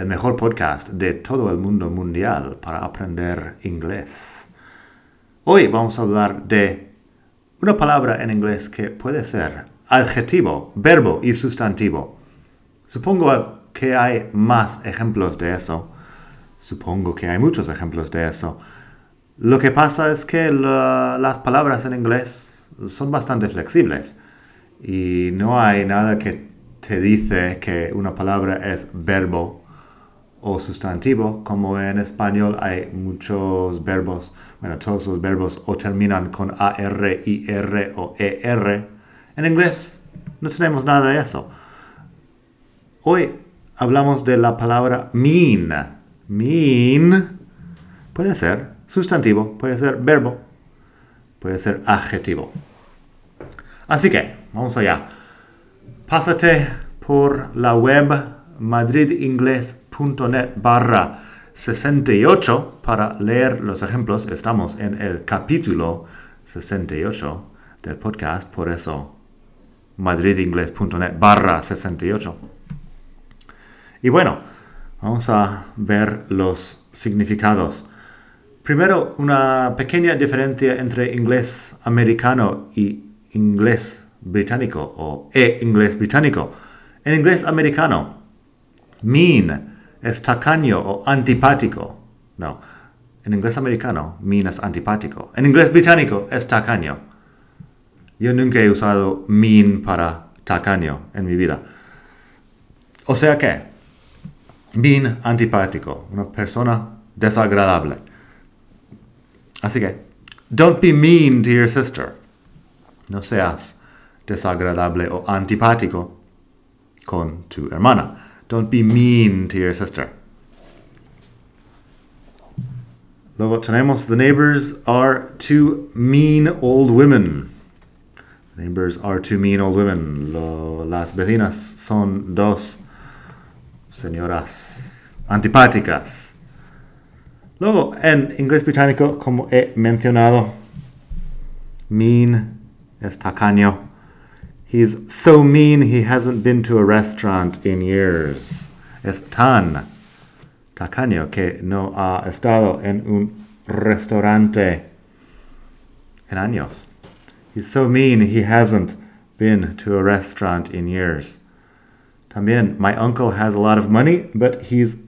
el mejor podcast de todo el mundo mundial para aprender inglés. Hoy vamos a hablar de una palabra en inglés que puede ser adjetivo, verbo y sustantivo. Supongo que hay más ejemplos de eso. Supongo que hay muchos ejemplos de eso. Lo que pasa es que la- las palabras en inglés son bastante flexibles y no hay nada que te dice que una palabra es verbo o sustantivo, como en español hay muchos verbos, bueno, todos los verbos o terminan con AR, IR o ER. En inglés no tenemos nada de eso. Hoy hablamos de la palabra mean. Mean puede ser sustantivo, puede ser verbo, puede ser adjetivo. Así que, vamos allá. Pásate por la web madridingles.net barra 68 para leer los ejemplos. Estamos en el capítulo 68 del podcast, por eso madridingles.net barra 68. Y bueno, vamos a ver los significados. Primero, una pequeña diferencia entre inglés americano y inglés británico o e-inglés británico. En inglés americano, mean es tacaño o antipático. No, en inglés americano, mean es antipático. En inglés británico es tacaño. Yo nunca he usado mean para tacaño en mi vida. O sea que, mean antipático, una persona desagradable. Así que, don't be mean to your sister. No seas desagradable o antipático con tu hermana. Don't be mean to your sister. Luego tenemos the neighbors are two mean old women. Neighbors are two mean old women. Lo- las vecinas son dos señoras antipáticas. Luego, en inglés británico, como he mencionado, mean es tacaño. He's so mean he hasn't been to a restaurant in years. Es tan tacaño que no ha estado en un restaurante en años. He's so mean he hasn't been to a restaurant in years. También, my uncle has a lot of money, but he's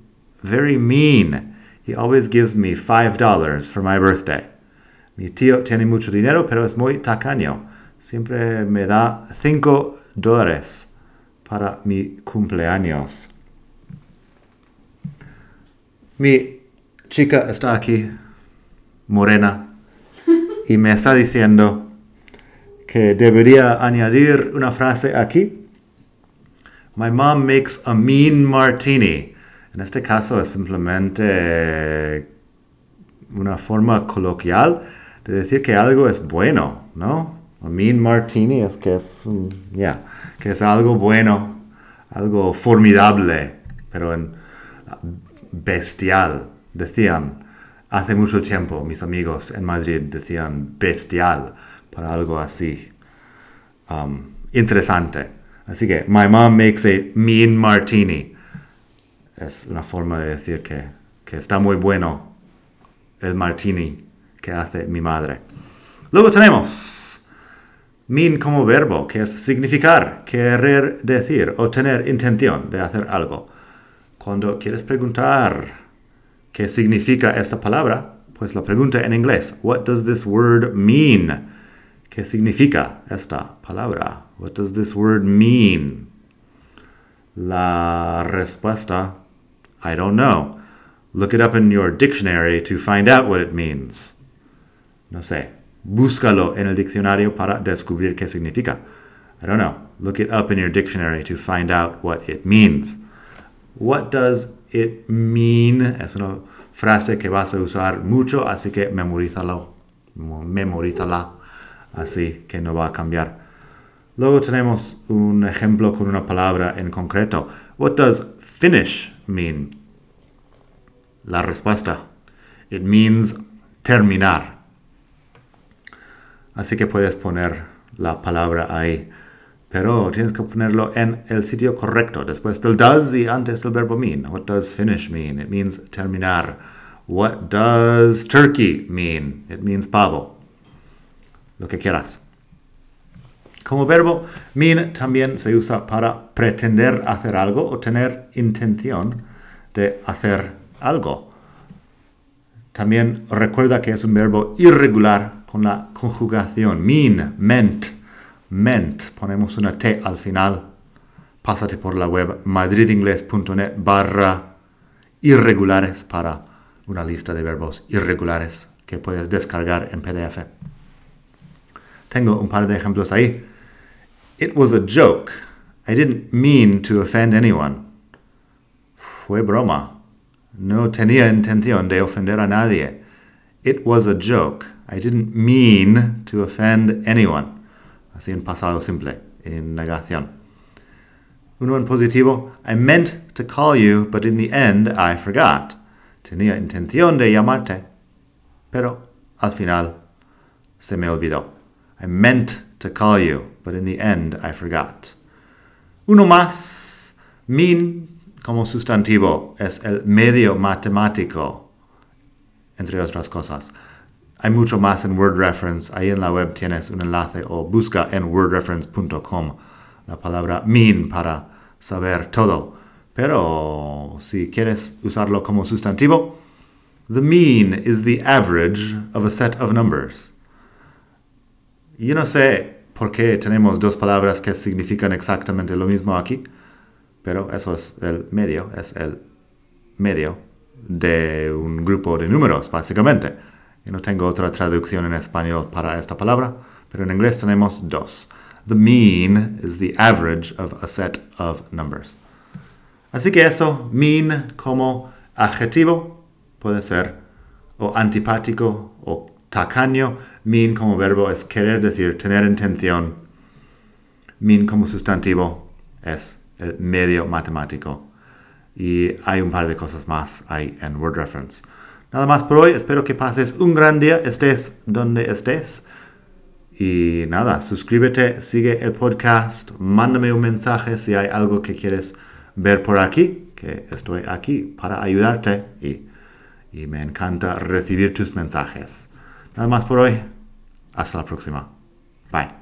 very mean. He always gives me $5 for my birthday. Mi tío tiene mucho dinero, pero es muy tacaño. Siempre me da 5 dólares para mi cumpleaños. Mi chica está aquí, morena, y me está diciendo que debería añadir una frase aquí. My mom makes a mean martini. En este caso es simplemente una forma coloquial de decir que algo es bueno, ¿no? A mean martini es que es, que es algo bueno, algo formidable, pero en bestial, decían hace mucho tiempo mis amigos en Madrid decían bestial para algo así um, interesante. Así que my mom makes a mean martini. Es una forma de decir que, que está muy bueno el martini que hace mi madre. Luego tenemos mean como verbo, que es significar, querer decir o tener intención de hacer algo. Cuando quieres preguntar qué significa esta palabra, pues la pregunta en inglés, what does this word mean? ¿Qué significa esta palabra? What does this word mean? La respuesta, I don't know. Look it up in your dictionary to find out what it means. No sé. Búscalo en el diccionario para descubrir qué significa. I don't know. Look it up in your dictionary to find out what it means. What does it mean es una frase que vas a usar mucho, así que memorízalo, memorízala, así que no va a cambiar. Luego tenemos un ejemplo con una palabra en concreto. What does finish mean? La respuesta. It means terminar. Así que puedes poner la palabra ahí. Pero tienes que ponerlo en el sitio correcto, después del does y antes del verbo mean. What does finish mean? It means terminar. What does turkey mean? It means pavo. Lo que quieras. Como verbo, mean también se usa para pretender hacer algo o tener intención de hacer algo. También recuerda que es un verbo irregular con la conjugación mean, meant ment. Ponemos una T al final. Pásate por la web madridingles.net barra irregulares para una lista de verbos irregulares que puedes descargar en PDF. Tengo un par de ejemplos ahí. It was a joke. I didn't mean to offend anyone. Fue broma. No tenía intención de ofender a nadie. It was a joke. I didn't mean to offend anyone así en pasado simple, en negación. Uno en positivo, I meant to call you, but in the end I forgot. Tenía intención de llamarte, pero al final se me olvidó. I meant to call you, but in the end I forgot. Uno más, mean como sustantivo es el medio matemático, entre otras cosas. Hay mucho más en Word Reference. Ahí en la web tienes un enlace o busca en wordreference.com la palabra mean para saber todo. Pero si quieres usarlo como sustantivo, the mean is the average of a set of numbers. Yo no sé por qué tenemos dos palabras que significan exactamente lo mismo aquí, pero eso es el medio, es el medio de un grupo de números, básicamente. Yo no tengo otra traducción en español para esta palabra, pero en inglés tenemos dos. The mean is the average of a set of numbers. Así que eso, mean como adjetivo, puede ser o antipático o tacaño. Mean como verbo es querer decir, tener intención. Mean como sustantivo es el medio matemático. Y hay un par de cosas más ahí en Word Reference. Nada más por hoy, espero que pases un gran día, estés donde estés. Y nada, suscríbete, sigue el podcast, mándame un mensaje si hay algo que quieres ver por aquí, que estoy aquí para ayudarte y, y me encanta recibir tus mensajes. Nada más por hoy, hasta la próxima. Bye.